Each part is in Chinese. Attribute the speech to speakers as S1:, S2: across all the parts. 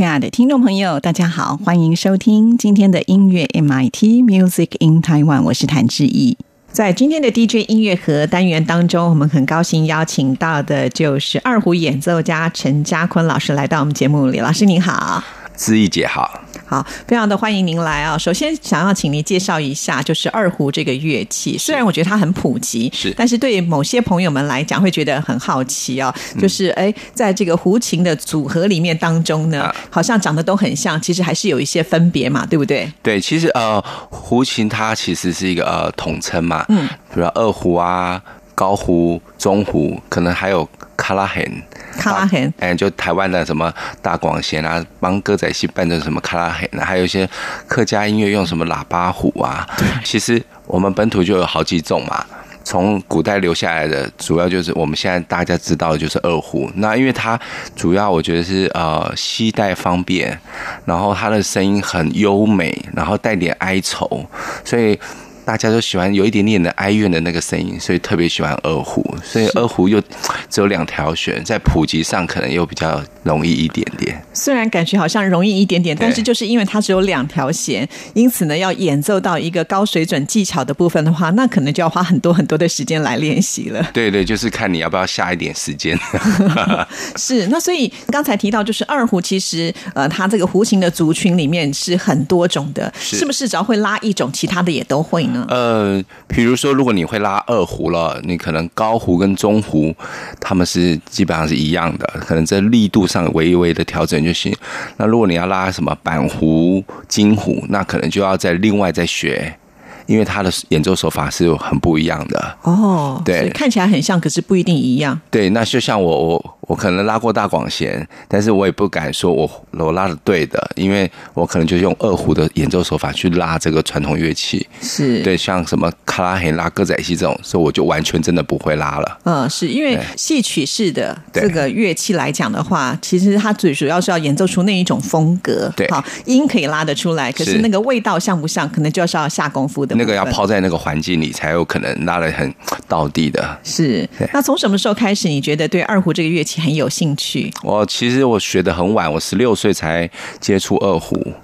S1: 亲爱的听众朋友，大家好，欢迎收听今天的音乐 MIT Music in Taiwan，我是谭志毅。在今天的 DJ 音乐盒单元当中，我们很高兴邀请到的就是二胡演奏家陈家坤老师来到我们节目里。老师您好，
S2: 志毅姐好。
S1: 好，非常的欢迎您来啊！首先想要请您介绍一下，就是二胡这个乐器。虽然我觉得它很普及，
S2: 是，
S1: 但是对某些朋友们来讲，会觉得很好奇啊。就是哎，在这个胡琴的组合里面当中呢，好像长得都很像，其实还是有一些分别嘛，对不对？
S2: 对，其实呃，胡琴它其实是一个呃统称嘛，嗯，比如二胡啊、高胡、中胡，可能还有卡拉很。
S1: 卡拉很，
S2: 哎，就台湾的什么大广弦啊，帮歌仔戏伴奏什么卡拉很，还有一些客家音乐用什么喇叭虎啊。其实我们本土就有好几种嘛。从古代留下来的，主要就是我们现在大家知道的就是二胡。那因为它主要我觉得是呃携带方便，然后它的声音很优美，然后带点哀愁，所以。大家都喜欢有一点点的哀怨的那个声音，所以特别喜欢二胡。所以二胡又只有两条选，在普及上可能又比较容易一点点。
S1: 虽然感觉好像容易一点点，但是就是因为它只有两条弦，因此呢，要演奏到一个高水准技巧的部分的话，那可能就要花很多很多的时间来练习了。
S2: 对对，就是看你要不要下一点时间。
S1: 是，那所以刚才提到，就是二胡其实呃，它这个胡琴的族群里面是很多种的，是不是？只要会拉一种，其他的也都会呢？
S2: 呃，比如说，如果你会拉二胡了，你可能高胡跟中胡，他们是基本上是一样的，可能在力度上微微的调整就行。那如果你要拉什么板胡、金胡，那可能就要再另外再学。因为他的演奏手法是很不一样的
S1: 哦，
S2: 对，
S1: 看起来很像，可是不一定一样。
S2: 对，那就像我我我可能拉过大广弦，但是我也不敢说我我拉的对的，因为我可能就用二胡的演奏手法去拉这个传统乐器。
S1: 是
S2: 对，像什么卡拉黑拉歌仔戏这种，所以我就完全真的不会拉了。
S1: 嗯，是因为戏曲式的这个乐器来讲的话，其实它最主要是要演奏出那一种风格。
S2: 对，
S1: 好，音可以拉得出来，可是那个味道像不像，可能就是要下功夫的。
S2: 那个要泡在那个环境里，才有可能拉的很到地的。
S1: 是，那从什么时候开始，你觉得对二胡这个乐器很有兴趣？
S2: 我其实我学的很晚，我十六岁才接触二胡。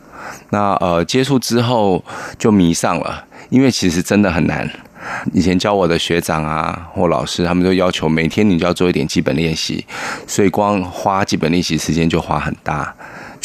S2: 那呃，接触之后就迷上了，因为其实真的很难。以前教我的学长啊或老师，他们都要求每天你就要做一点基本练习，所以光花基本练习时间就花很大。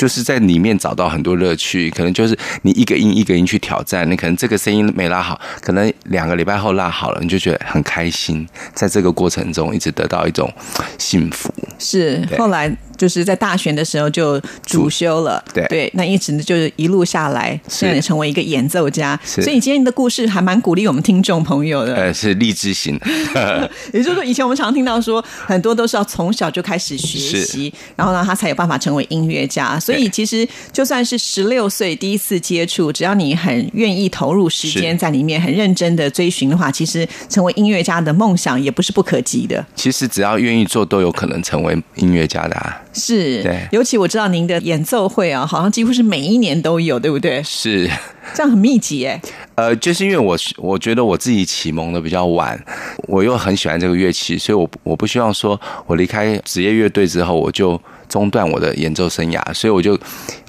S2: 就是在里面找到很多乐趣，可能就是你一个音一个音去挑战，你可能这个声音没拉好，可能两个礼拜后拉好了，你就觉得很开心，在这个过程中一直得到一种幸福。
S1: 是后来。就是在大学的时候就主修了，
S2: 对
S1: 对，那一直就是一路下来，现在成为一个演奏家。所以今天的故事还蛮鼓励我们听众朋友的。
S2: 呃，是励志型。
S1: 也就是说，以前我们常听到说，很多都是要从小就开始学习，然后呢，他才有办法成为音乐家。所以其实就算是十六岁第一次接触，只要你很愿意投入时间在里面，很认真的追寻的话，其实成为音乐家的梦想也不是不可及的。
S2: 其实只要愿意做，都有可能成为音乐家的。
S1: 是，
S2: 对，
S1: 尤其我知道您的演奏会啊，好像几乎是每一年都有，对不对？
S2: 是，
S1: 这样很密集哎。
S2: 呃，就是因为我我觉得我自己启蒙的比较晚，我又很喜欢这个乐器，所以我我不希望说我离开职业乐队之后我就中断我的演奏生涯，所以我就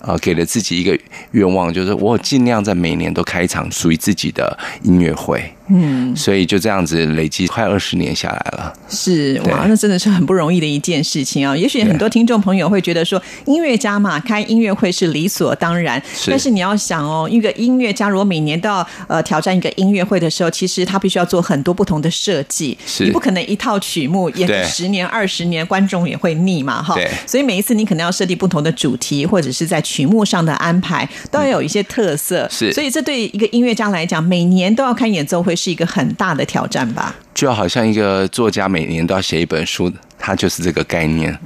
S2: 呃给了自己一个愿望，就是我尽量在每年都开一场属于自己的音乐会。嗯，所以就这样子累积快二十年下来了。
S1: 是哇，那真的是很不容易的一件事情啊。也许很多听众朋友会觉得说，音乐家嘛，开音乐会是理所当然。但是你要想哦，一个音乐家如果每年都要呃挑战一个音乐会的时候，其实他必须要做很多不同的设计。
S2: 是
S1: 你不可能一套曲目演十年二十年，观众也会腻嘛哈。所以每一次你可能要设定不同的主题，或者是在曲目上的安排都要有一些特色。
S2: 是，
S1: 所以这对一个音乐家来讲，每年都要开演奏会是一个很大的挑战吧。
S2: 就好像一个作家每年都要写一本书，它就是这个概念。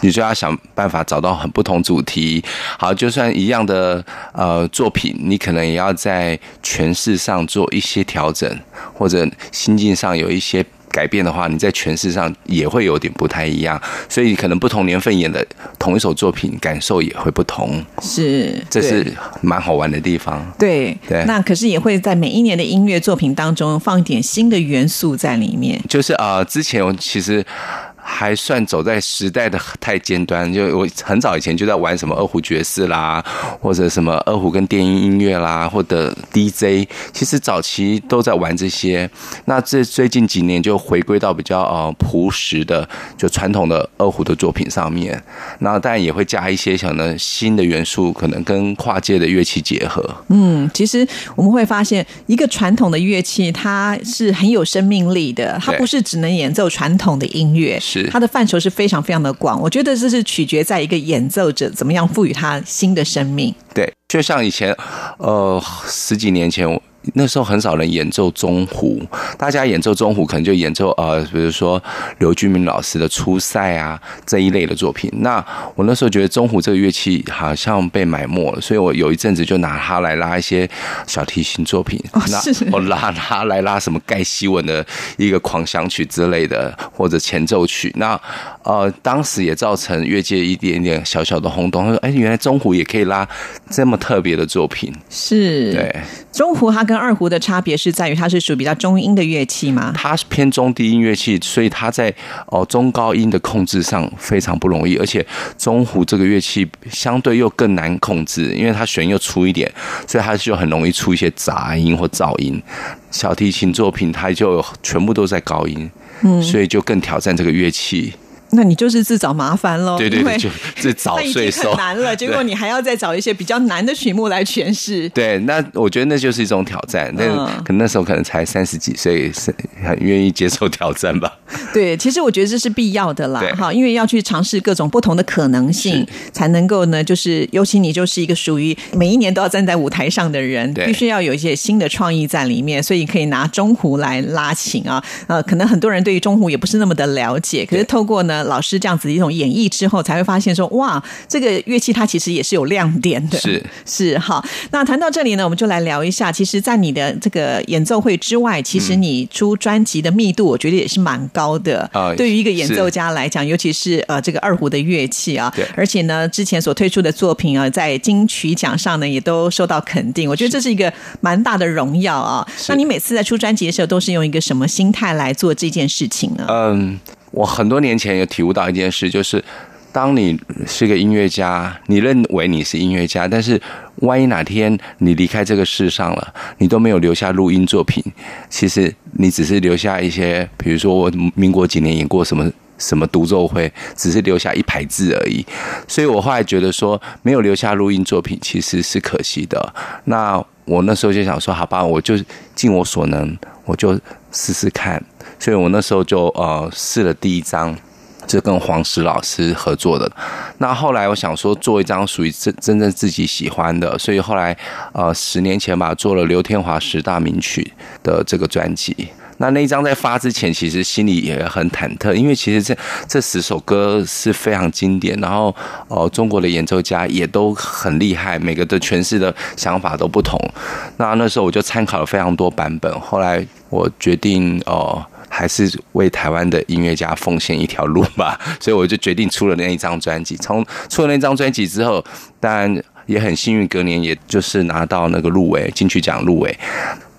S2: 你就要想办法找到很不同主题。好，就算一样的呃作品，你可能也要在诠释上做一些调整，或者心境上有一些。改变的话，你在诠释上也会有点不太一样，所以可能不同年份演的同一首作品，感受也会不同。
S1: 是，
S2: 这是蛮好玩的地方。
S1: 对
S2: 对，
S1: 那可是也会在每一年的音乐作品当中放一点新的元素在里面。
S2: 就是啊，之前我其实。还算走在时代的太尖端，就我很早以前就在玩什么二胡爵士啦，或者什么二胡跟电音音乐啦，或者 DJ，其实早期都在玩这些。那这最近几年就回归到比较呃朴实的，就传统的二胡的作品上面。那当然也会加一些可能新的元素，可能跟跨界的乐器结合。
S1: 嗯，其实我们会发现，一个传统的乐器它是很有生命力的，它不是只能演奏传统的音乐。
S2: 是
S1: 它的范畴是非常非常的广，我觉得这是取决在一个演奏者怎么样赋予它新的生命。
S2: 对，就像以前，呃，十几年前。那时候很少人演奏中胡，大家演奏中胡可能就演奏呃，比如说刘俊明老师的《出塞》啊这一类的作品。那我那时候觉得中胡这个乐器好像被埋没了，所以我有一阵子就拿它来拉一些小提琴作品。
S1: 那
S2: 我拉它来拉什么盖希文的一个狂想曲之类的，或者前奏曲。那呃，当时也造成乐界一点点小小的轰动。他说：“哎，原来中胡也可以拉这么特别的作品。”
S1: 是，
S2: 对，
S1: 中胡它跟跟二胡的差别是在于它是属于比较中音的乐器吗？
S2: 它是偏中低音乐器，所以它在哦中高音的控制上非常不容易，而且中胡这个乐器相对又更难控制，因为它弦又粗一点，所以它就很容易出一些杂音或噪音。小提琴作品它就全部都在高音，嗯，所以就更挑战这个乐器。
S1: 那你就是自找麻烦喽，
S2: 对对对，就自找 罪受。
S1: 很难了，结果你还要再找一些比较难的曲目来诠释。
S2: 对，那我觉得那就是一种挑战。但可能那时候可能才三十几岁，是很愿意接受挑战吧。
S1: 对，其实我觉得这是必要的啦，哈，因为要去尝试各种不同的可能性，才能够呢，就是尤其你就是一个属于每一年都要站在舞台上的人，必须要有一些新的创意在里面，所以可以拿中胡来拉琴啊。呃，可能很多人对于中胡也不是那么的了解，可是透过呢。老师这样子一种演绎之后，才会发现说，哇，这个乐器它其实也是有亮点的。
S2: 是
S1: 是哈，那谈到这里呢，我们就来聊一下。其实，在你的这个演奏会之外，其实你出专辑的密度，我觉得也是蛮高的。啊，对于一个演奏家来讲，尤其是呃这个二胡的乐器啊，
S2: 对，
S1: 而且呢，之前所推出的作品啊，在金曲奖上呢，也都受到肯定。我觉得这是一个蛮大的荣耀啊。那你每次在出专辑的时候，都是用一个什么心态来做这件事情呢？
S2: 嗯。我很多年前有体悟到一件事，就是当你是个音乐家，你认为你是音乐家，但是万一哪天你离开这个世上了，你都没有留下录音作品，其实你只是留下一些，比如说我民国几年演过什么什么独奏会，只是留下一排字而已。所以我后来觉得说，没有留下录音作品其实是可惜的。那我那时候就想说，好吧，我就尽我所能，我就试试看。所以我那时候就呃试了第一张，就跟黄石老师合作的。那后来我想说做一张属于真真正自己喜欢的，所以后来呃十年前吧做了刘天华十大名曲的这个专辑。那那一张在发之前，其实心里也很忐忑，因为其实这这十首歌是非常经典，然后呃中国的演奏家也都很厉害，每个的诠释的想法都不同。那那时候我就参考了非常多版本，后来我决定哦。还是为台湾的音乐家奉献一条路吧，所以我就决定出了那一张专辑。从出了那张专辑之后，当然也很幸运，隔年也就是拿到那个入围金曲奖入围，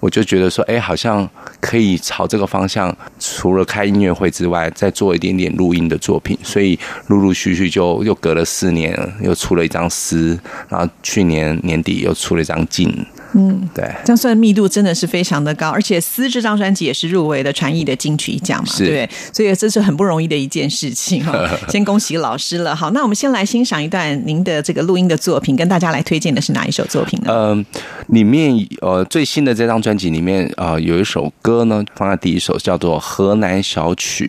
S2: 我就觉得说，哎，好像可以朝这个方向，除了开音乐会之外，再做一点点录音的作品。所以陆陆续续就又隔了四年，又出了一张诗，然后去年年底又出了一张镜。嗯，对，
S1: 这样算密度真的是非常的高，而且《思》这张专辑也是入围的传艺的金曲奖嘛，对不对？所以这是很不容易的一件事情哈。先恭喜老师了。好，那我们先来欣赏一段您的这个录音的作品，跟大家来推荐的是哪一首作品呢？
S2: 嗯，里面呃最新的这张专专辑里面啊有一首歌呢，放在第一首叫做《河南小曲》，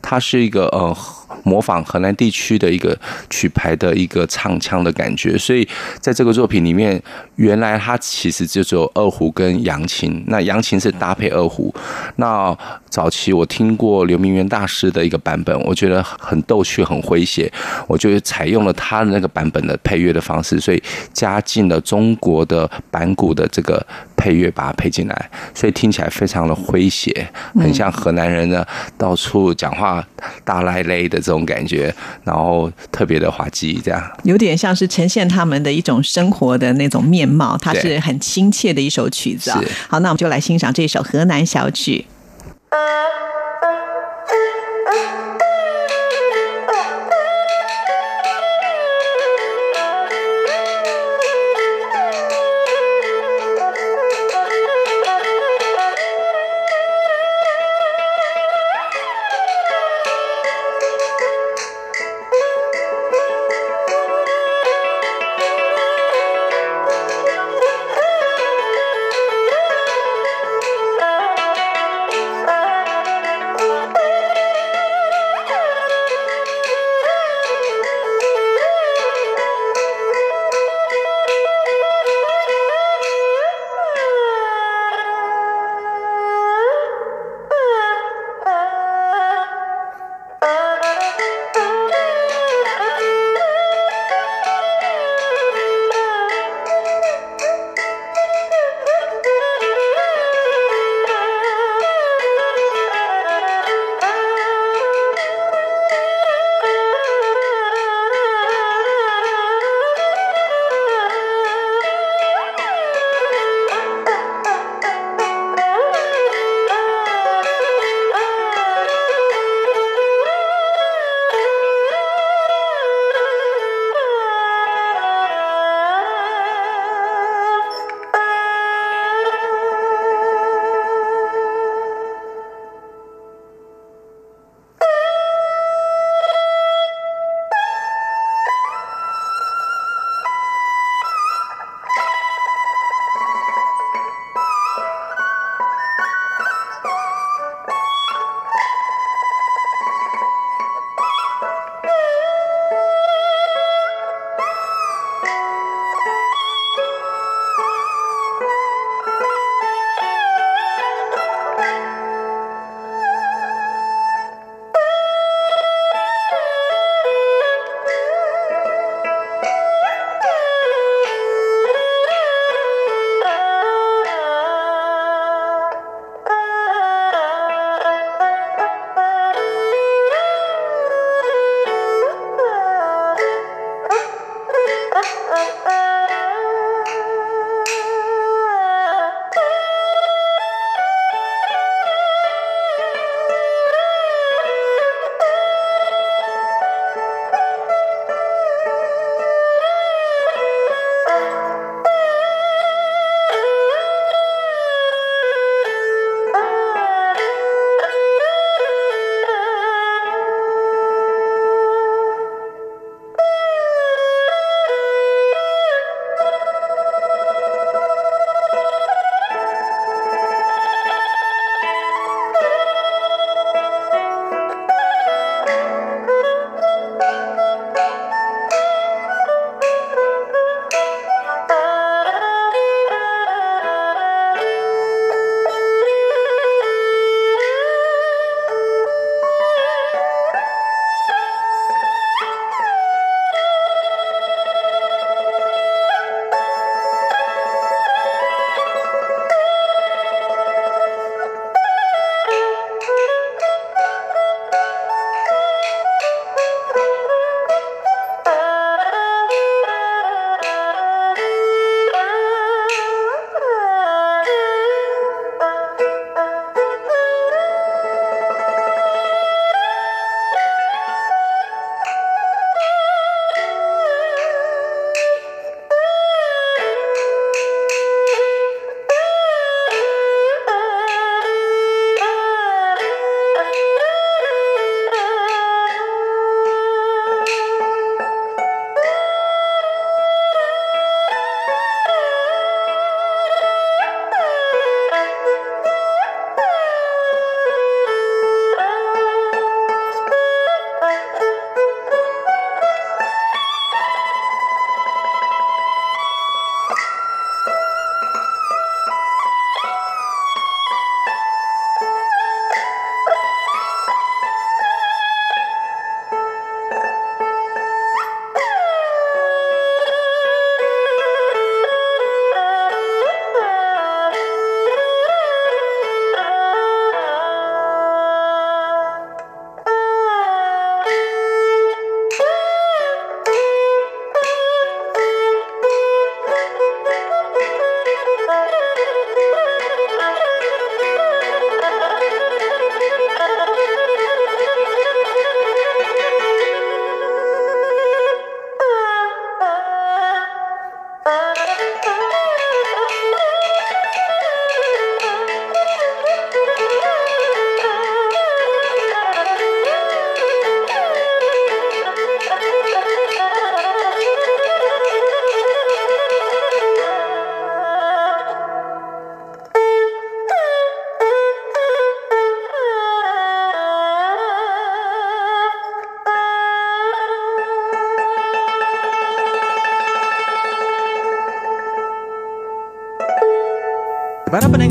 S2: 它是一个呃。模仿河南地区的一个曲牌的一个唱腔的感觉，所以在这个作品里面，原来它其实就只有二胡跟扬琴，那扬琴是搭配二胡。那早期我听过刘明元大师的一个版本，我觉得很逗趣、很诙谐，我就采用了他的那个版本的配乐的方式，所以加进了中国的板鼓的这个配乐，把它配进来，所以听起来非常的诙谐，很像河南人呢到处讲话大赖赖的。这种感觉，然后特别的滑稽，这样
S1: 有点像是呈现他们的一种生活的那种面貌，它是很亲切的一首曲子啊。好，那我们就来欣赏这首《河南小曲》。
S3: 嗯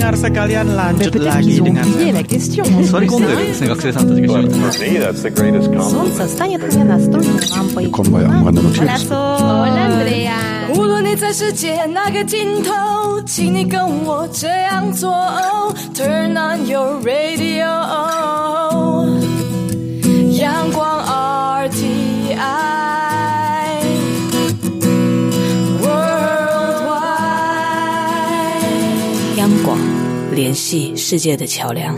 S3: pendengar sekalian lanjut lagi dengan Sorry
S4: on your radio.
S5: 联系世界的桥梁。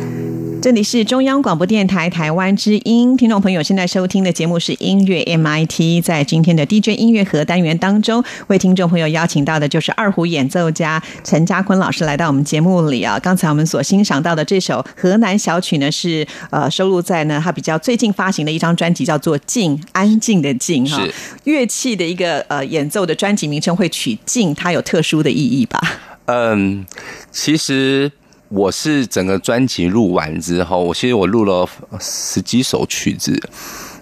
S1: 这里是中央广播电台台湾之音，听众朋友现在收听的节目是音乐 MIT。在今天的 DJ 音乐盒单元当中，为听众朋友邀请到的就是二胡演奏家陈家坤老师来到我们节目里啊。刚才我们所欣赏到的这首河南小曲呢，是呃收录在呢他比较最近发行的一张专辑，叫做《静》，安静的静哈。乐器的一个呃演奏的专辑名称会取“静”，它有特殊的意义吧？
S2: 嗯，其实。我是整个专辑录完之后，我其实我录了十几首曲子，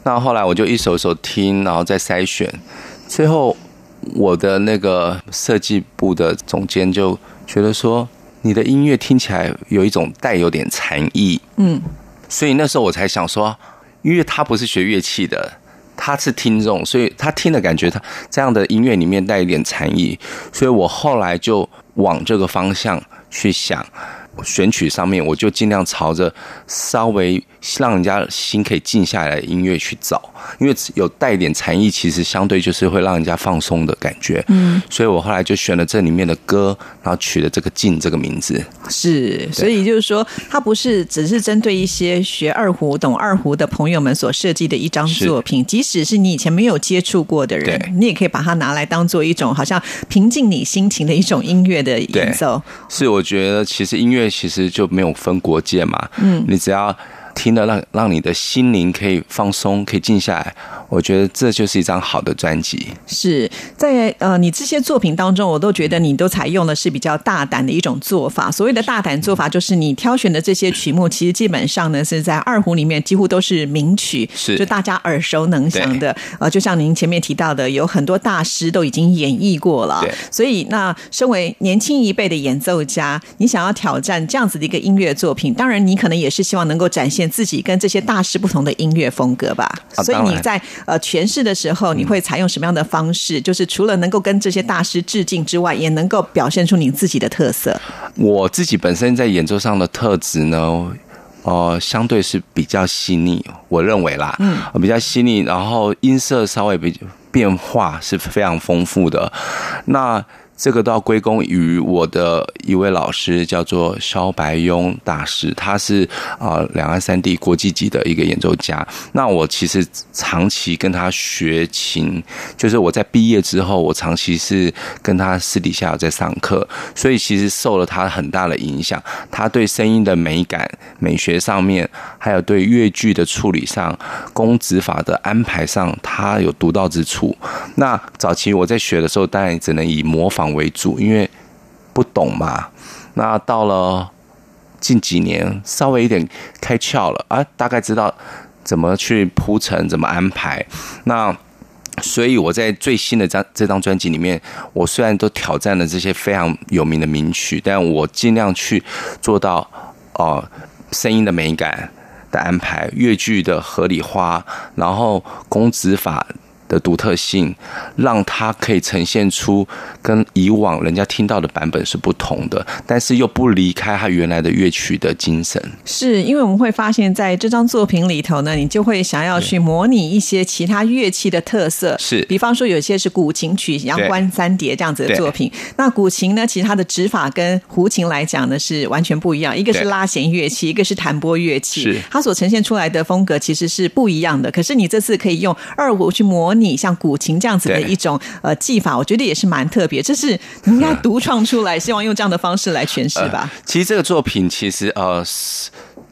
S2: 那后来我就一首一首听，然后再筛选，最后我的那个设计部的总监就觉得说，你的音乐听起来有一种带有点禅意，嗯，所以那时候我才想说，因为他不是学乐器的，他是听众，所以他听的感觉，他这样的音乐里面带一点禅意，所以我后来就往这个方向去想。选取上面，我就尽量朝着稍微让人家心可以静下来的音乐去找，因为有带一点禅意，其实相对就是会让人家放松的感觉。嗯，所以我后来就选了这里面的歌，然后取了这个“静”这个名字。
S1: 是，所以就是说，它不是只是针对一些学二胡、懂二胡的朋友们所设计的一张作品，即使是你以前没有接触过的人，你也可以把它拿来当做一种好像平静你心情的一种音乐的演奏。
S2: 是，我觉得其实音乐。其实就没有分国界嘛，嗯，你只要。听了让让你的心灵可以放松，可以静下来，我觉得这就是一张好的专辑。
S1: 是在呃，你这些作品当中，我都觉得你都采用的是比较大胆的一种做法。所谓的大胆做法，就是你挑选的这些曲目，其实基本上呢是在二胡里面几乎都是名曲，
S2: 是
S1: 就大家耳熟能详的。呃，就像您前面提到的，有很多大师都已经演绎过了。所以，那身为年轻一辈的演奏家，你想要挑战这样子的一个音乐作品，当然你可能也是希望能够展现。自己跟这些大师不同的音乐风格吧，所以你在呃诠释的时候，你会采用什么样的方式？就是除了能够跟这些大师致敬之外，也能够表现出你自己的特色。
S2: 我自己本身在演奏上的特质呢，呃，相对是比较细腻，我认为啦，嗯，比较细腻，然后音色稍微比变化是非常丰富的。那这个都要归功于我的一位老师，叫做肖白庸大师，他是啊两岸三地国际级的一个演奏家。那我其实长期跟他学琴，就是我在毕业之后，我长期是跟他私底下在上课，所以其实受了他很大的影响。他对声音的美感、美学上面，还有对乐句的处理上、工指法的安排上，他有独到之处。那早期我在学的时候，当然只能以模仿。为主，因为不懂嘛。那到了近几年，稍微有点开窍了啊，大概知道怎么去铺陈，怎么安排。那所以我在最新的张这张专辑里面，我虽然都挑战了这些非常有名的名曲，但我尽量去做到哦，声音的美感的安排，乐句的合理化，然后工指法。的独特性，让它可以呈现出跟以往人家听到的版本是不同的，但是又不离开它原来的乐曲的精神。
S1: 是因为我们会发现，在这张作品里头呢，你就会想要去模拟一些其他乐器的特色。
S2: 是，
S1: 比方说有些是古琴曲，阳关三叠这样子的作品。那古琴呢，其实它的指法跟胡琴来讲呢是完全不一样，一个是拉弦乐器，一个是弹拨乐器，
S2: 是
S1: 它所呈现出来的风格其实是不一样的。可是你这次可以用二胡去模。你像古琴这样子的一种呃技法，我觉得也是蛮特别。这是你应该独创出来，希望用这样的方式来诠释吧。
S2: 其实这个作品其实呃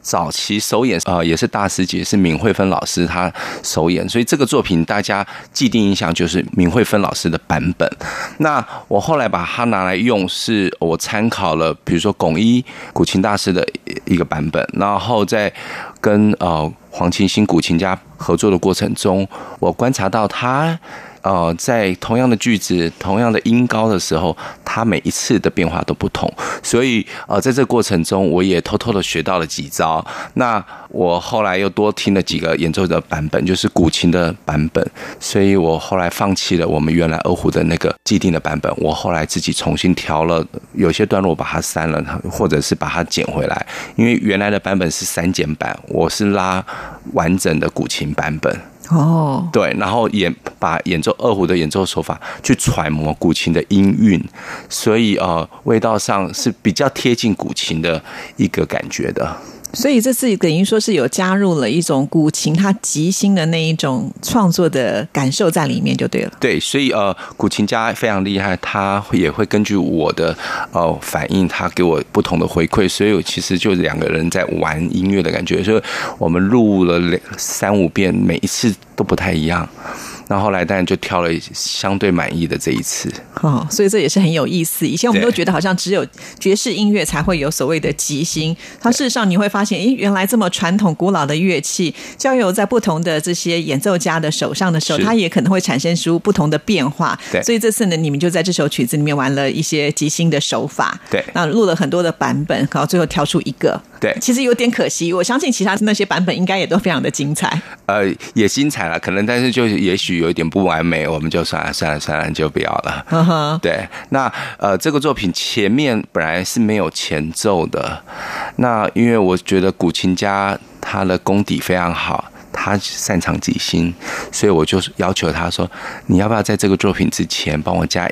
S2: 早期首演呃也是大师级，是闵惠芬老师她首演，所以这个作品大家既定印象就是闵惠芬老师的版本。那我后来把它拿来用，是我参考了比如说巩一古琴大师的一个版本，然后在跟呃黄琴星古琴家合作的过程中，我观察到他。呃，在同样的句子、同样的音高的时候，它每一次的变化都不同。所以呃，在这过程中，我也偷偷的学到了几招。那我后来又多听了几个演奏的版本，就是古琴的版本。所以我后来放弃了我们原来二胡的那个既定的版本，我后来自己重新调了，有些段落把它删了，或者是把它剪回来。因为原来的版本是删减版，我是拉完整的古琴版本。
S1: 哦，
S2: 对，然后演把演奏二胡的演奏手法去揣摩古琴的音韵，所以呃，味道上是比较贴近古琴的一个感觉的。
S1: 所以这次等于说是有加入了一种古琴它即兴的那一种创作的感受在里面，就对了。
S2: 对，所以呃，古琴家非常厉害，他也会根据我的呃反应，他给我不同的回馈，所以我其实就两个人在玩音乐的感觉。所以我们录了两三五遍，每一次都不太一样。那后来当然就挑了相对满意的这一次，
S1: 哦，所以这也是很有意思。以前我们都觉得好像只有爵士音乐才会有所谓的即兴，它事实上你会发现，诶，原来这么传统古老的乐器，交由在不同的这些演奏家的手上的时候，它也可能会产生出不同的变化。
S2: 对，
S1: 所以这次呢，你们就在这首曲子里面玩了一些即兴的手法。
S2: 对，
S1: 那录了很多的版本，然后最后挑出一个。
S2: 对，
S1: 其实有点可惜，我相信其他那些版本应该也都非常的精彩。
S2: 呃，也精彩了，可能但是就也许有一点不完美，我们就算了算了算了，就不要了。对，那呃，这个作品前面本来是没有前奏的，那因为我觉得古琴家他的功底非常好，他擅长即兴，所以我就要求他说，你要不要在这个作品之前帮我加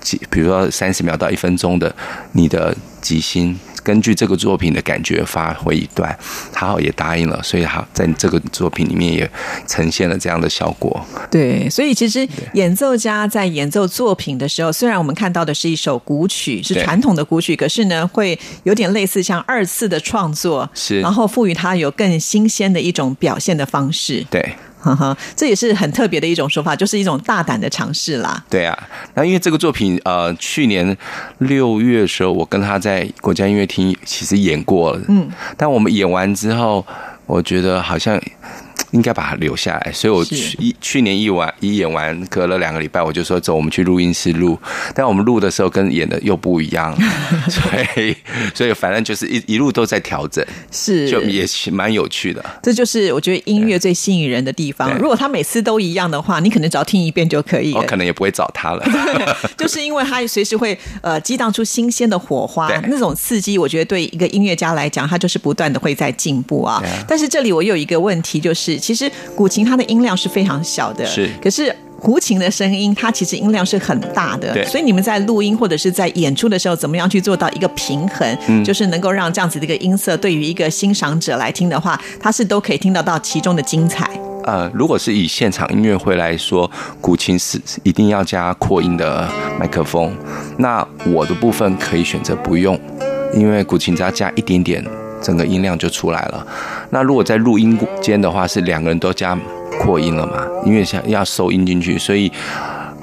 S2: 几，比如说三十秒到一分钟的你的即兴。根据这个作品的感觉发挥一段，他也答应了，所以他在这个作品里面也呈现了这样的效果。
S1: 对，所以其实演奏家在演奏作品的时候，虽然我们看到的是一首古曲，是传统的古曲，可是呢，会有点类似像二次的创作，
S2: 是，
S1: 然后赋予它有更新鲜的一种表现的方式。
S2: 对。
S1: 哈哈，这也是很特别的一种说法，就是一种大胆的尝试啦。
S2: 对啊，那因为这个作品，呃，去年六月的时候，我跟他在国家音乐厅其实演过了，嗯，但我们演完之后，我觉得好像。应该把它留下来，所以我去一去年一完一演完，隔了两个礼拜，我就说走，我们去录音室录。但我们录的时候跟演的又不一样，所以所以反正就是一一路都在调整，
S1: 是
S2: 就也蛮有趣的。
S1: 这就是我觉得音乐最吸引人的地方。如果他每次都一样的话，你可能只要听一遍就可以，
S2: 我可能也不会找他了。
S1: 就是因为他随时会呃激荡出新鲜的火花，那种刺激，我觉得对一个音乐家来讲，他就是不断的会在进步啊。但是这里我有一个问题就是。其实古琴它的音量是非常小的，
S2: 是。
S1: 可是胡琴的声音，它其实音量是很大的，
S2: 对。
S1: 所以你们在录音或者是在演出的时候，怎么样去做到一个平衡？嗯，就是能够让这样子的一个音色，对于一个欣赏者来听的话，他是都可以听得到其中的精彩。
S2: 呃，如果是以现场音乐会来说，古琴是一定要加扩音的麦克风。那我的部分可以选择不用，因为古琴只要加一点点。整个音量就出来了。那如果在录音间的话，是两个人都加扩音了嘛？因为想要收音进去，所以。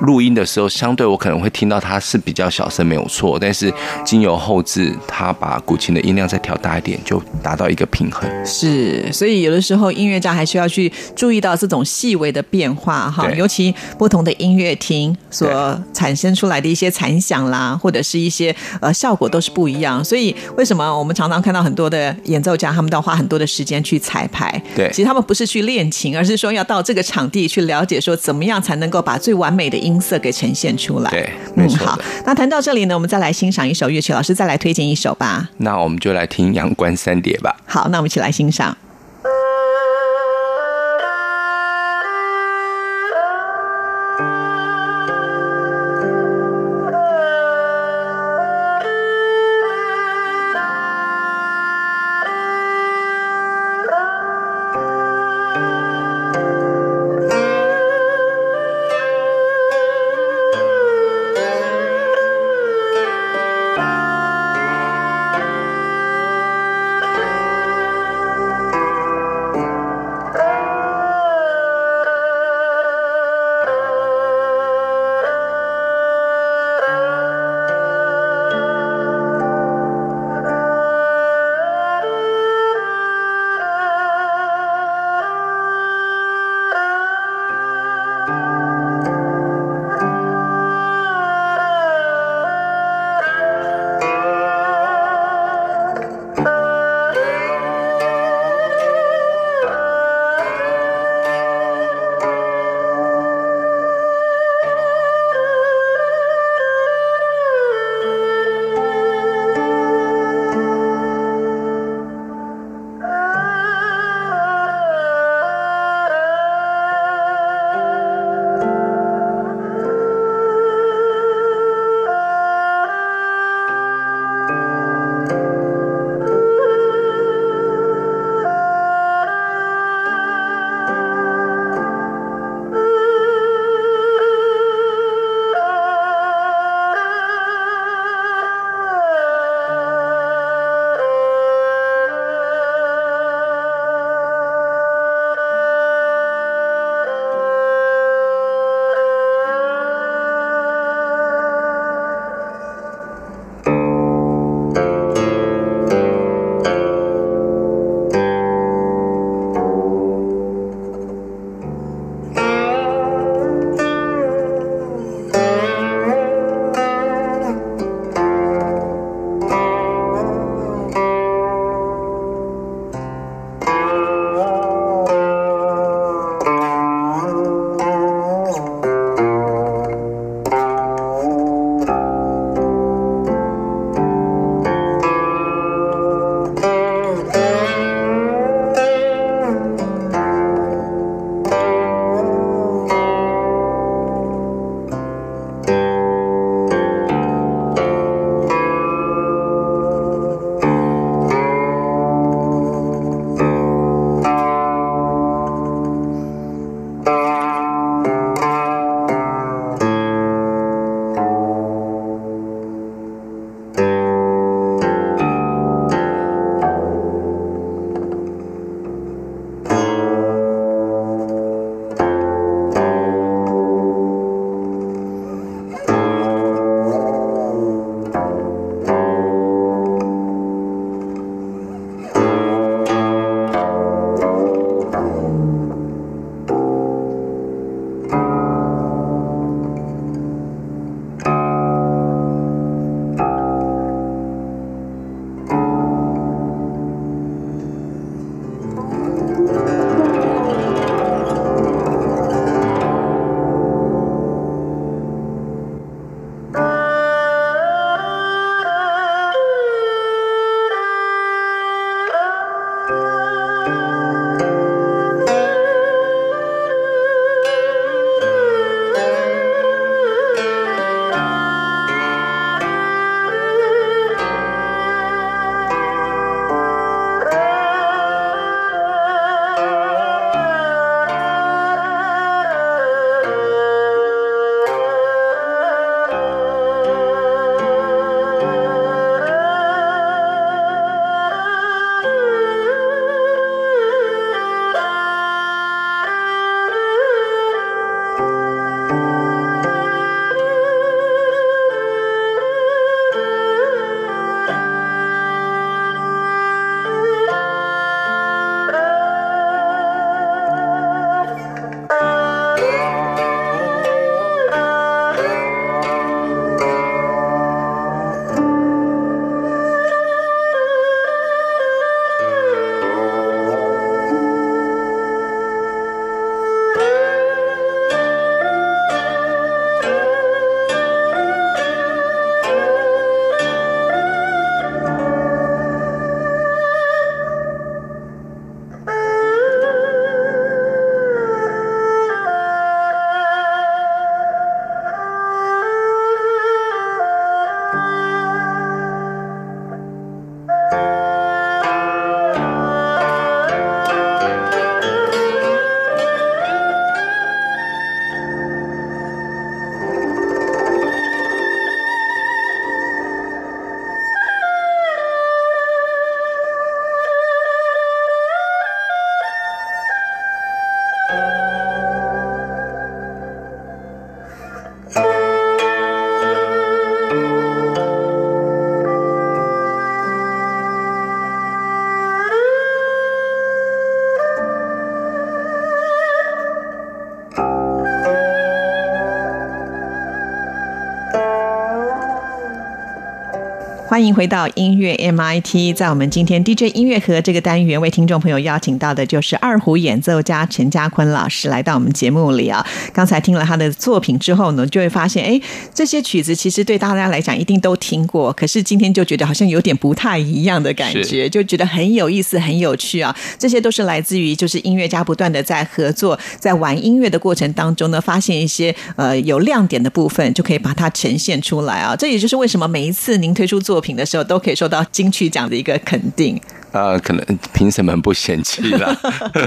S2: 录音的时候，相对我可能会听到它是比较小声，没有错。但是经由后置，它把古琴的音量再调大一点，就达到一个平衡。
S1: 是，所以有的时候音乐家还需要去注意到这种细微的变化哈，尤其不同的音乐厅所产生出来的一些残响啦，或者是一些呃效果都是不一样。所以为什么我们常常看到很多的演奏家，他们都要花很多的时间去彩排？
S2: 对，
S1: 其实他们不是去练琴，而是说要到这个场地去了解，说怎么样才能够把最完美的音。音色给呈现出来，
S2: 对，嗯，
S1: 好。那谈到这里呢，我们再来欣赏一首乐曲，老师再来推荐一首吧。
S2: 那我们就来听《阳关三叠》吧。
S1: 好，那我们一起来欣赏。欢迎回到音乐 MIT，在我们今天 DJ 音乐盒这个单元，为听众朋友邀请到的就是二胡演奏家陈家坤老师来到我们节目里啊。刚才听了他的作品之后呢，就会发现，哎，这些曲子其实对大家来讲一定都听过，可是今天就觉得好像有点不太一样的感觉，就觉得很有意思、很有趣啊。这些都是来自于就是音乐家不断的在合作，在玩音乐的过程当中呢，发现一些呃有亮点的部分，就可以把它呈现出来啊。这也就是为什么每一次您推出作品的时候，都可以受到金曲奖的一个肯定。
S2: 呃，可能评审们不嫌弃啦，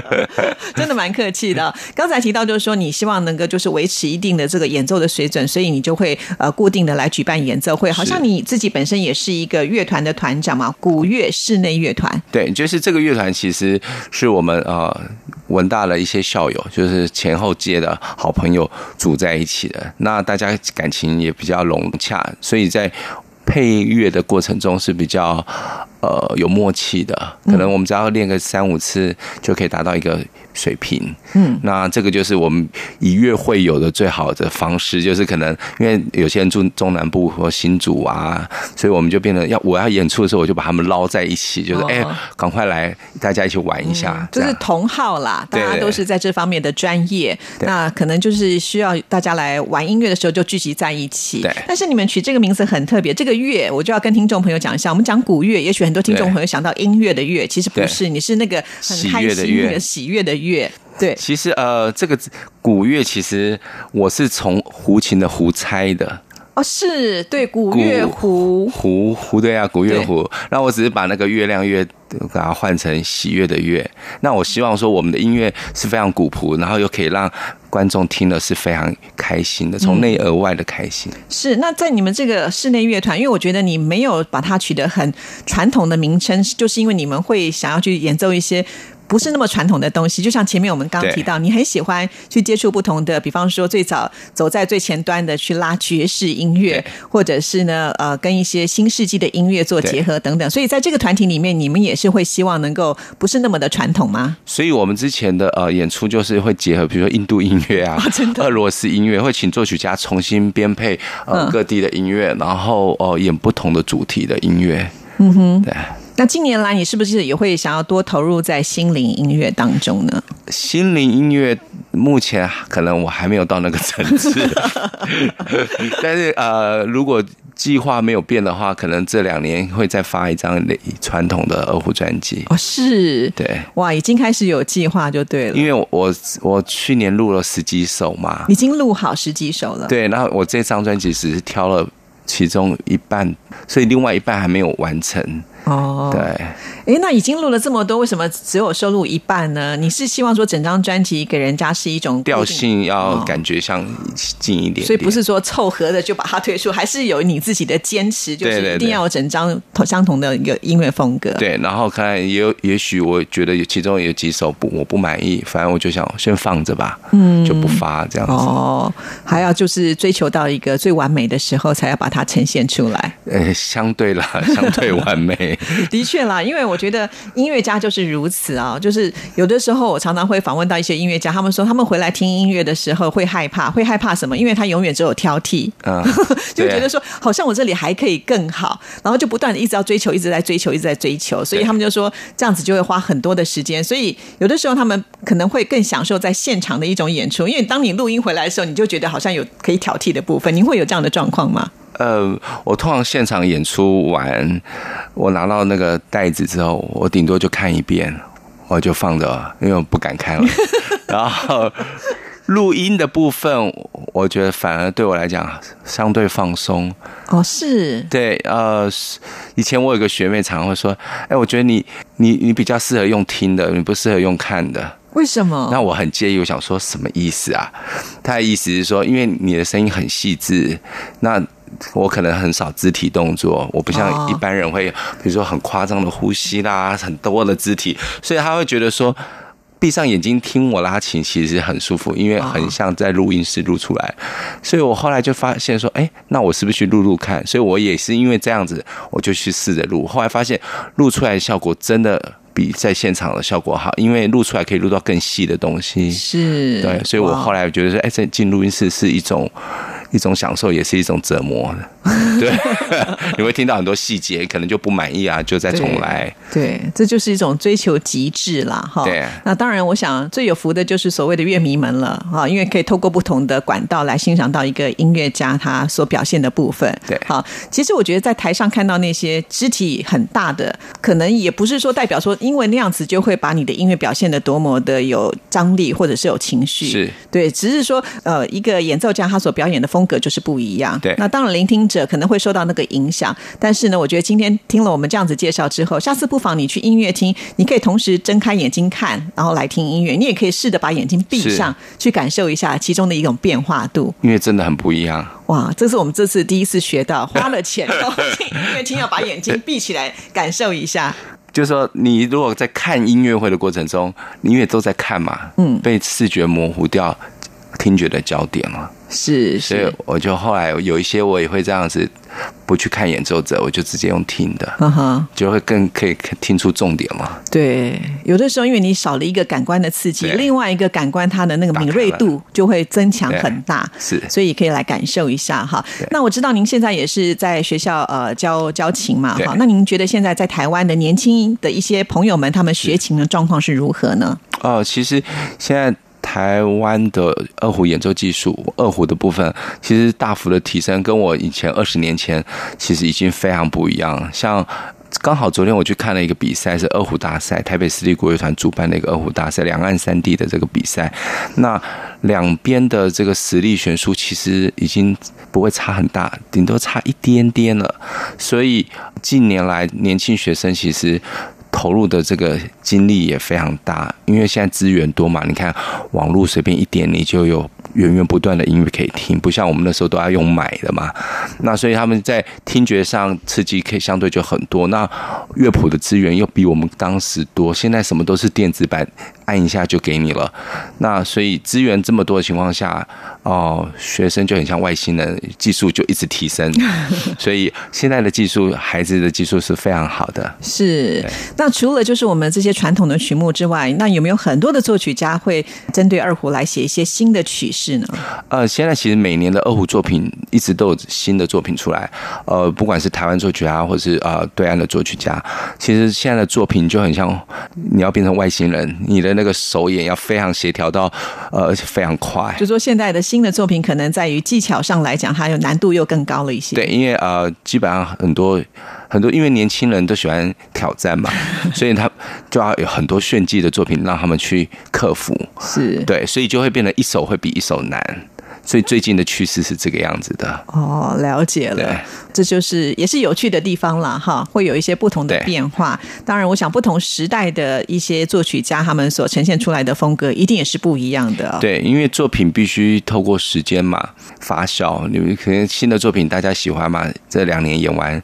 S1: 真的蛮客气的。刚才提到就是说，你希望能够就是维持一定的这个演奏的水准，所以你就会呃固定的来举办演奏会。好像你自己本身也是一个乐团的团长嘛，古乐室内乐团。
S2: 对，就是这个乐团其实是我们呃文大的一些校友，就是前后届的好朋友组在一起的。那大家感情也比较融洽，所以在。配乐的过程中是比较呃有默契的，可能我们只要练个三五次就可以达到一个水平。嗯，那这个就是我们以乐会友的最好的方式，就是可能因为有些人住中南部或新竹啊，所以我们就变得要我要演出的时候，我就把他们捞在一起，就是哎，赶快来大家一起玩一下，
S1: 就是同号啦，大家都是在这方面的专业，那可能就是需要大家来玩音乐的时候就聚集在一起。
S2: 对，
S1: 但是你们取这个名字很特别，这个。乐，我就要跟听众朋友讲一下。我们讲古乐，也许很多听众朋友想到音乐的乐，其实不是，你是那个很开心的喜悦的乐。对，
S2: 其实呃，这个古乐其实我是从胡琴的胡猜的。
S1: 哦，是对古乐胡
S2: 胡胡对啊，古乐胡。那我只是把那个月亮乐给它换成喜悦的乐。那我希望说，我们的音乐是非常古朴，然后又可以让观众听了是非常开心的，从内而外的开心。
S1: 是。那在你们这个室内乐团，因为我觉得你没有把它取得很传统的名称，就是因为你们会想要去演奏一些。不是那么传统的东西，就像前面我们刚提到，你很喜欢去接触不同的，比方说最早走在最前端的去拉爵士音乐，或者是呢呃跟一些新世纪的音乐做结合等等。所以在这个团体里面，你们也是会希望能够不是那么的传统吗？
S2: 所以我们之前的呃演出就是会结合，比如说印度音乐啊，真的俄罗斯音乐，会请作曲家重新编配呃各地的音乐，然后呃演不同的主题的音乐。嗯哼，对。
S1: 那近年来，你是不是也会想要多投入在心灵音乐当中呢？
S2: 心灵音乐目前可能我还没有到那个层次，但是呃，如果计划没有变的话，可能这两年会再发一张传统的二胡专辑。
S1: 哦，是，
S2: 对，
S1: 哇，已经开始有计划就对了。
S2: 因为我我去年录了十几首嘛，
S1: 已经录好十几首了。
S2: 对，那我这张专辑只是挑了其中一半，所以另外一半还没有完成。哦，对，
S1: 哎，那已经录了这么多，为什么只有收录一半呢？你是希望说整张专辑给人家是一种
S2: 调性，要感觉像近一点，
S1: 所以不是说凑合的就把它推出，还是有你自己的坚持，就是一定要有整张同相同的一个音乐风格。
S2: 对，然后看也有，也许我觉得有其中有几首不我不满意，反正我就想先放着吧，嗯，就不发这样子。哦，
S1: 还要就是追求到一个最完美的时候，才要把它呈现出来。
S2: 呃，相对啦，相对完美。
S1: 的确啦，因为我觉得音乐家就是如此啊，就是有的时候我常常会访问到一些音乐家，他们说他们回来听音乐的时候会害怕，会害怕什么？因为他永远只有挑剔，就觉得说好像我这里还可以更好，然后就不断的一直要追求，一直在追求，一直在追求，所以他们就说这样子就会花很多的时间，所以有的时候他们可能会更享受在现场的一种演出，因为当你录音回来的时候，你就觉得好像有可以挑剔的部分，您会有这样的状况吗？
S2: 呃，我通常现场演出完，我拿到那个袋子之后，我顶多就看一遍，我就放着，因为我不敢看了。然后录音的部分，我觉得反而对我来讲相对放松。
S1: 哦，是
S2: 对，呃，以前我有个学妹常会说，哎，我觉得你你你比较适合用听的，你不适合用看的。
S1: 为什么？
S2: 那我很介意，我想说什么意思啊？他的意思是说，因为你的声音很细致，那。我可能很少肢体动作，我不像一般人会，比如说很夸张的呼吸啦，很多的肢体，所以他会觉得说，闭上眼睛听我拉琴其实很舒服，因为很像在录音室录出来。所以我后来就发现说，哎，那我是不是去录录看？所以我也是因为这样子，我就去试着录。后来发现录出来的效果真的比在现场的效果好，因为录出来可以录到更细的东西。
S1: 是，
S2: 对，所以我后来觉得说，哎，在进录音室是一种。一种享受，也是一种折磨。对，你会听到很多细节，可能就不满意啊，就再重来。
S1: 对，这就是一种追求极致啦，哈。
S2: 对。
S1: 那当然，我想最有福的就是所谓的乐迷们了，哈，因为可以透过不同的管道来欣赏到一个音乐家他所表现的部分。
S2: 对。
S1: 好，其实我觉得在台上看到那些肢体很大的，可能也不是说代表说，因为那样子就会把你的音乐表现的多么的有张力，或者是有情绪。
S2: 是。
S1: 对，只是说，呃，一个演奏家他所表演的风格就是不一样。
S2: 对。
S1: 那当然，聆听者可能会受到那个影响，但是呢，我觉得今天听了我们这样子介绍之后，下次不妨你去音乐厅，你可以同时睁开眼睛看，然后来听音乐。你也可以试着把眼睛闭上，去感受一下其中的一种变化度。
S2: 因为真的很不一样。
S1: 哇，这是我们这次第一次学到，花了钱到音乐厅要把眼睛闭起来感受一下。
S2: 就是说，你如果在看音乐会的过程中，音乐都在看嘛，嗯，被视觉模糊掉听觉的焦点了。
S1: 是，
S2: 所以我就后来有一些我也会这样子，不去看演奏者，我就直接用听的，
S1: 嗯哼，
S2: 就会更可以听出重点嘛。
S1: 对，有的时候因为你少了一个感官的刺激，另外一个感官它的那个敏锐度就会增强很大，
S2: 是，
S1: 所以可以来感受一下哈。那我知道您现在也是在学校呃教教琴嘛，哈，那您觉得现在在台湾的年轻的一些朋友们，他们学琴的状况是如何呢？
S2: 哦，其实现在。台湾的二胡演奏技术，二胡的部分其实大幅的提升，跟我以前二十年前其实已经非常不一样。像刚好昨天我去看了一个比赛，是二胡大赛，台北私立国乐团主办的一个二胡大赛，两岸三地的这个比赛，那两边的这个实力悬殊其实已经不会差很大，顶多差一点点了。所以近年来年轻学生其实。投入的这个精力也非常大，因为现在资源多嘛，你看网络随便一点，你就有源源不断的音乐可以听，不像我们那时候都要用买的嘛。那所以他们在听觉上刺激可以相对就很多，那乐谱的资源又比我们当时多，现在什么都是电子版。按一下就给你了，那所以资源这么多的情况下，哦，学生就很像外星人，技术就一直提升，所以现在的技术，孩子的技术是非常好的。
S1: 是，那除了就是我们这些传统的曲目之外，那有没有很多的作曲家会针对二胡来写一些新的曲式呢？
S2: 呃，现在其实每年的二胡作品一直都有新的作品出来，呃，不管是台湾作曲家，或是呃对岸的作曲家，其实现在的作品就很像你要变成外星人，你的。那个手眼要非常协调到，呃，而且非常快。
S1: 就说现在的新的作品，可能在于技巧上来讲，它有难度又更高了一些。
S2: 对，因为呃，基本上很多很多，因为年轻人都喜欢挑战嘛，所以他就要有很多炫技的作品让他们去克服。
S1: 是
S2: 对，所以就会变得一首会比一首难。所以最近的趋势是这个样子的
S1: 哦，了解了，这就是也是有趣的地方了哈，会有一些不同的变化。当然，我想不同时代的一些作曲家他们所呈现出来的风格一定也是不一样的。
S2: 对，因为作品必须透过时间嘛发酵，你们可能新的作品大家喜欢嘛，这两年演完，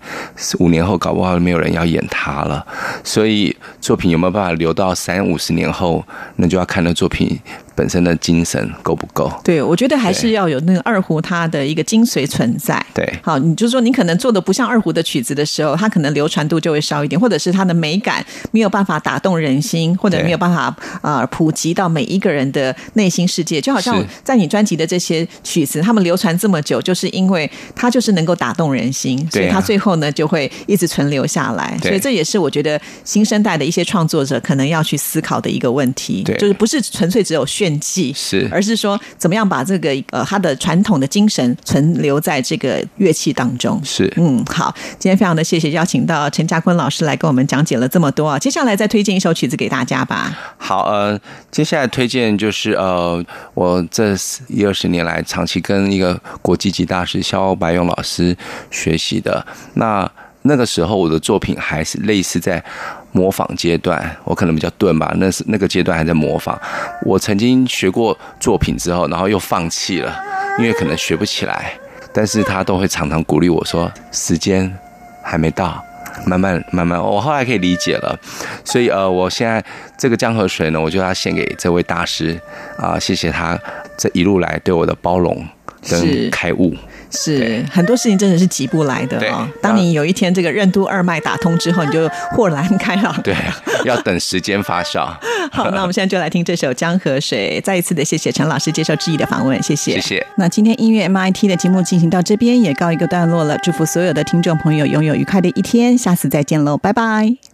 S2: 五年后搞不好没有人要演它了。所以作品有没有办法留到三五十年后，那就要看那作品。本身的精神够不够？
S1: 对，我觉得还是要有那个二胡它的一个精髓存在。
S2: 对，
S1: 好，你就说你可能做的不像二胡的曲子的时候，它可能流传度就会少一点，或者是它的美感没有办法打动人心，或者没有办法啊普及到每一个人的内心世界。就好像在你专辑的这些曲子，他们流传这么久，就是因为它就是能够打动人心，所以它最后呢就会一直存留下来。所以这也是我觉得新生代的一些创作者可能要去思考的一个问题，就是不是纯粹只有炫。技
S2: 是，
S1: 而是说怎么样把这个呃他的传统的精神存留在这个乐器当中。
S2: 是，
S1: 嗯，好，今天非常的谢谢邀请到陈家坤老师来跟我们讲解了这么多啊，接下来再推荐一首曲子给大家吧。
S2: 好，呃，接下来推荐就是呃，我这一二十年来长期跟一个国际级大师肖白勇老师学习的，那那个时候我的作品还是类似在。模仿阶段，我可能比较钝吧。那是那个阶段还在模仿。我曾经学过作品之后，然后又放弃了，因为可能学不起来。但是他都会常常鼓励我说：“时间还没到，慢慢慢慢。”我后来可以理解了。所以呃，我现在这个江河水呢，我就要献给这位大师啊，谢谢他这一路来对我的包容跟开悟。
S1: 是很多事情真的是急不来的哦。当你有一天这个任督二脉打通之后，你就豁然开朗。
S2: 对，要等时间发酵。
S1: 好，那我们现在就来听这首《江河水》。再一次的谢谢陈老师接受质疑的访问，谢谢，
S2: 谢谢。
S1: 那今天音乐 MIT 的节目进行到这边也告一个段落了，祝福所有的听众朋友拥有愉快的一天，下次再见喽，拜拜。